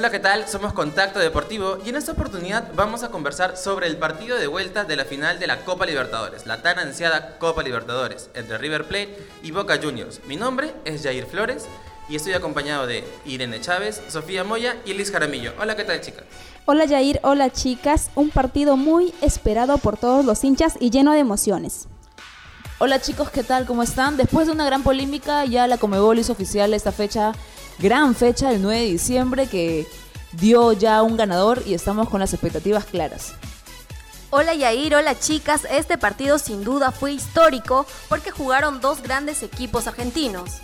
Hola, ¿qué tal? Somos Contacto Deportivo y en esta oportunidad vamos a conversar sobre el partido de vuelta de la final de la Copa Libertadores, la tan ansiada Copa Libertadores, entre River Plate y Boca Juniors. Mi nombre es Jair Flores y estoy acompañado de Irene Chávez, Sofía Moya y Liz Jaramillo. Hola, ¿qué tal, chicas? Hola, Jair. Hola, chicas. Un partido muy esperado por todos los hinchas y lleno de emociones. Hola chicos, ¿qué tal? ¿Cómo están? Después de una gran polémica, ya la Comebol hizo oficial esta fecha gran fecha, el 9 de diciembre, que dio ya un ganador y estamos con las expectativas claras. Hola Yair, hola chicas, este partido sin duda fue histórico porque jugaron dos grandes equipos argentinos.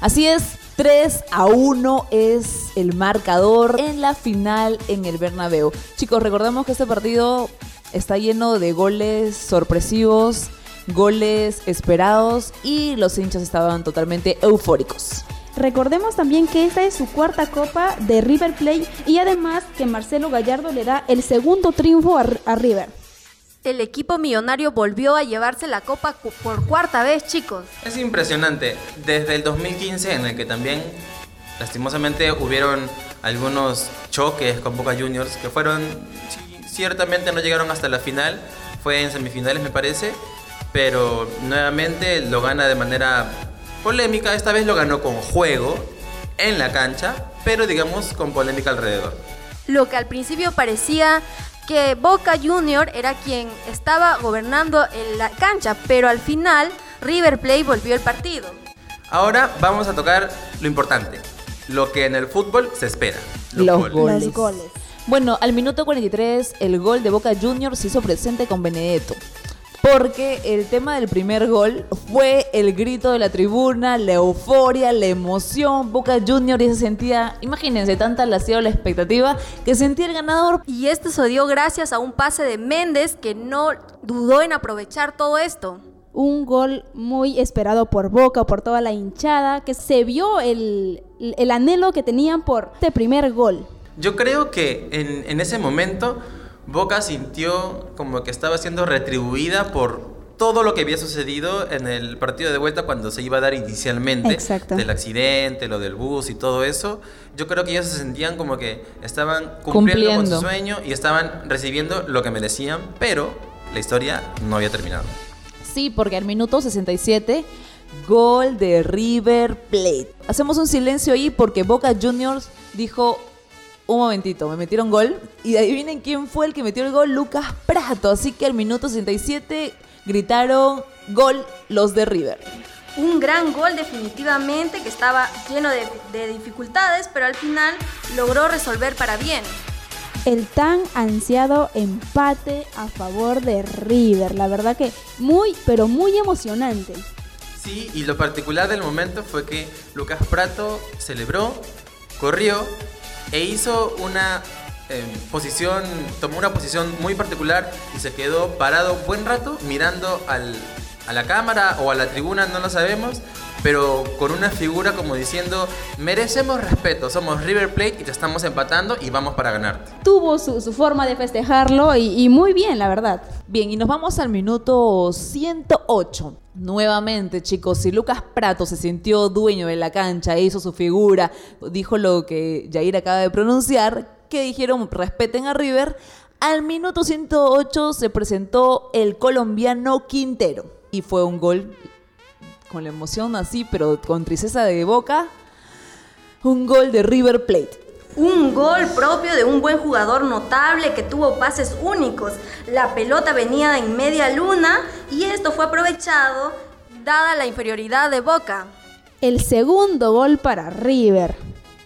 Así es, 3 a 1 es el marcador en la final en el Bernabéu. Chicos, recordemos que este partido está lleno de goles sorpresivos, goles esperados y los hinchas estaban totalmente eufóricos. Recordemos también que esta es su cuarta copa de River Plate y además que Marcelo Gallardo le da el segundo triunfo a, River. El equipo millonario volvió a llevarse la copa por cuarta vez, chicos. Es impresionante. Desde el 2015, en el que también lastimosamente hubieron algunos choques con Boca Juniors que fueron, ciertamente no llegaron hasta la final, fue en semifinales me parece, pero nuevamente lo gana de manera polémica. Esta vez lo ganó con juego en la cancha, pero digamos con polémica alrededor. Lo que al principio parecía que Boca Junior era quien estaba gobernando en la cancha, pero al final River Plate volvió el partido. Ahora vamos a tocar lo importante, lo que en el fútbol se espera. Los, goles. Los goles. Bueno, al minuto 43 el gol de Boca Juniors se hizo presente con Benedetto porque el tema del primer gol fue el grito de la tribuna, la euforia, la emoción. Boca Junior y se sentía, imagínense, tanta la sido la expectativa que sentía el ganador. Y esto se dio gracias a un pase de Méndez que no dudó en aprovechar todo esto. Un gol muy esperado por Boca, por toda la hinchada, que se vio el, anhelo que tenían por este primer gol. Yo creo que en, en ese momento Boca sintió como que estaba siendo retribuida por todo lo que había sucedido en el partido de vuelta cuando se iba a dar inicialmente del accidente, lo del bus y todo eso. Yo creo que ellos se sentían como que estaban cumpliendo, con su sueño y estaban recibiendo lo que merecían, pero la historia no había terminado. Sí, porque al minuto 67 gol de River Plate. Hacemos un silencio ahí porque Boca Juniors dijo un momentito, me metieron gol. Y adivinen quién fue el que metió el gol, Lucas Prato. Así que al minuto 67 gritaron gol los de River. Un gran gol definitivamente que estaba lleno de, de dificultades, pero al final logró resolver para bien. El tan ansiado empate a favor de River. La verdad que muy, pero muy emocionante. Sí, y lo particular del momento fue que Lucas Prato celebró, corrió e hizo una em, posición, tomó una posición muy particular y se quedó parado buen rato mirando al, a la cámara o a la tribuna, no lo sabemos, pero con una figura como diciendo, merecemos respeto, somos River Plate y te estamos empatando y vamos para ganar. Tuvo su, forma de festejarlo y, y, muy bien, la verdad. Bien, y nos vamos al minuto 108. Nuevamente, chicos, si Lucas Prato se sintió dueño de la cancha, hizo su figura, dijo lo que Jair acaba de pronunciar, que dijeron respeten a River, al minuto 108 se presentó el colombiano Quintero. Y fue un gol con la emoción así, pero con tristeza de boca, un gol de River Plate. Un gol propio de un buen jugador notable que tuvo pases únicos. La pelota venía en media luna y esto fue aprovechado dada la inferioridad de Boca. El segundo gol para River.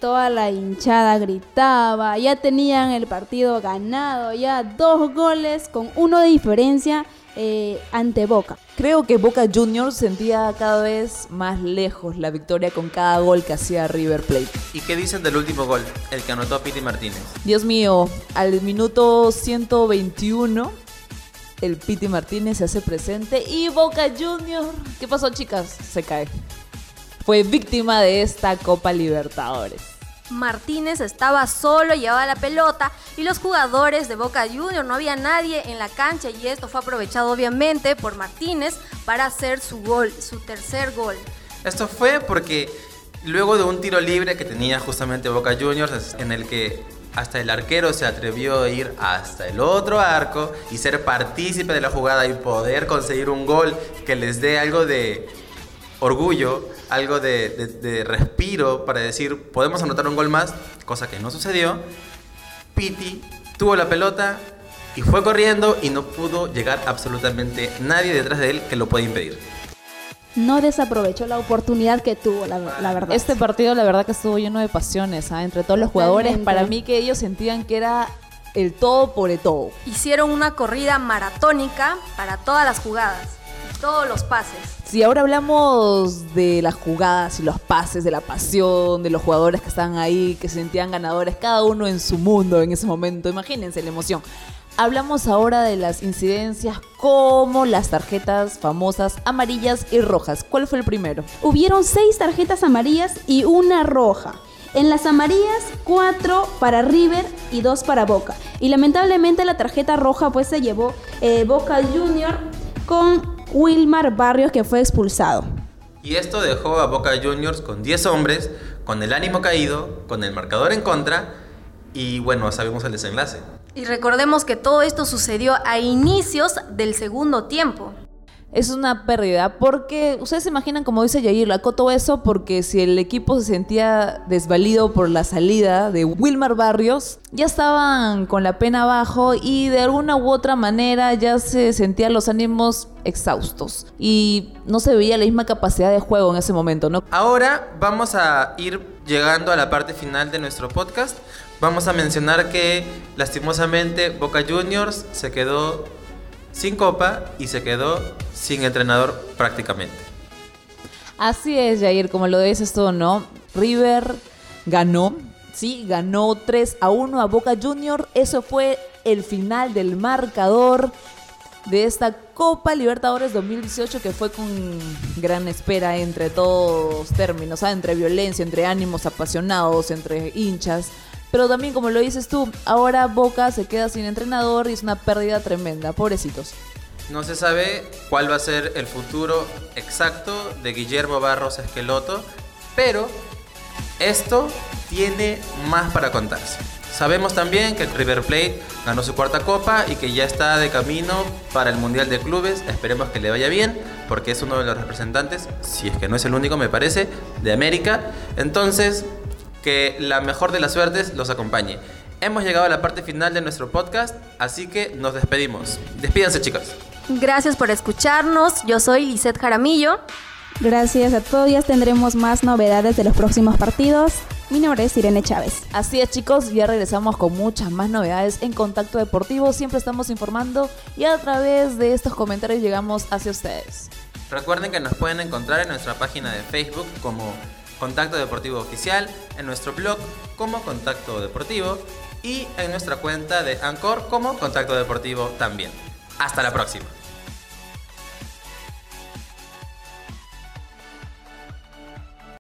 Toda la hinchada gritaba, ya tenían el partido ganado, ya dos goles con uno de diferencia eh, ante Boca. Creo que Boca Juniors sentía cada vez más lejos la victoria con cada gol que hacía River Plate. ¿Y qué dicen del último gol, el que anotó Piti Martínez? Dios mío, al minuto 121 el Piti Martínez se hace presente y Boca Juniors, ¿qué pasó chicas? Se cae. Fue víctima de esta Copa Libertadores. Martínez estaba solo, llevaba la pelota y los jugadores de Boca Juniors, no había nadie en la cancha y esto fue aprovechado obviamente por Martínez para hacer su gol, su tercer gol. Esto fue porque Luego de un tiro libre que tenía justamente Boca Juniors, en el que hasta el arquero se atrevió a ir hasta el otro arco y ser partícipe de la jugada y poder conseguir un gol que les dé algo de orgullo, algo de, de- de respiro para decir, podemos anotar un gol más, cosa que no sucedió. Piti tuvo la pelota y fue corriendo y no pudo llegar absolutamente nadie detrás de él que lo pueda impedir. No desaprovechó la oportunidad que tuvo, la, la verdad. Este partido la verdad que estuvo lleno de pasiones ¿ah? entre todos los jugadores. Totalmente. Para mí que ellos sentían que era el todo por el todo. Hicieron una corrida maratónica para todas las jugadas, todos los pases. Si ahora hablamos de las jugadas y los pases, de la pasión, de los jugadores que estaban ahí, que se sentían ganadores, cada uno en su mundo en ese momento, imagínense la emoción. Hablamos ahora de las incidencias como las tarjetas famosas amarillas y rojas. ¿Cuál fue el primero? Hubieron seis tarjetas amarillas y una roja. En las amarillas, cuatro para River y dos para Boca. Y lamentablemente la tarjeta roja pues se llevó eh, Boca Junior con Wilmar Barrios que fue expulsado. Y esto dejó a Boca Juniors con 10 hombres, con el ánimo caído, con el marcador en contra y bueno, sabemos el desenlace. Y recordemos que todo esto sucedió a inicios del segundo tiempo. Es una pérdida porque ustedes se imaginan, como dice Yair, acotó eso porque si el equipo se sentía desvalido por la salida de Wilmar Barrios, ya estaban con la pena abajo y de alguna u otra manera ya se sentían los ánimos exhaustos y no se veía la misma capacidad de juego en ese momento, ¿no? Ahora vamos a ir llegando a la parte final de nuestro podcast. Vamos a mencionar que lastimosamente Boca Juniors se quedó sin copa y se quedó sin entrenador prácticamente. Así es, Jair, como lo dices tú, ¿no? River ganó, sí, ganó 3 a 1 a Boca Junior. Eso fue el final del marcador de esta Copa Libertadores 2018 que fue con gran espera entre todos términos, ¿ah? entre violencia, entre ánimos apasionados, entre hinchas. Pero también, como lo dices tú, ahora Boca se queda sin entrenador y es una pérdida tremenda. Pobrecitos. No se sabe cuál va a ser el futuro exacto de Guillermo Barros Esqueloto, pero esto tiene más para contarse. Sabemos también que River Plate ganó su cuarta copa y que ya está de camino para el Mundial de Clubes. Esperemos que le vaya bien, porque es uno de los representantes, si es que no es el único, me parece, de América. Entonces, que la mejor de las suertes los acompañe. Hemos llegado a la parte final de nuestro podcast, así que nos despedimos. Despídanse, chicos. Gracias por escucharnos. Yo soy Lisette Jaramillo. Gracias a todos, ya tendremos más novedades de los próximos partidos. Mi nombre es Irene Chávez. Así es chicos, ya regresamos con muchas más novedades en Contacto Deportivo. Siempre estamos informando y a través de estos comentarios llegamos hacia ustedes. Recuerden que nos pueden encontrar en nuestra página de Facebook como Contacto Deportivo Oficial, en nuestro blog como Contacto Deportivo y en nuestra cuenta de Anchor como Contacto Deportivo también. Hasta la próxima.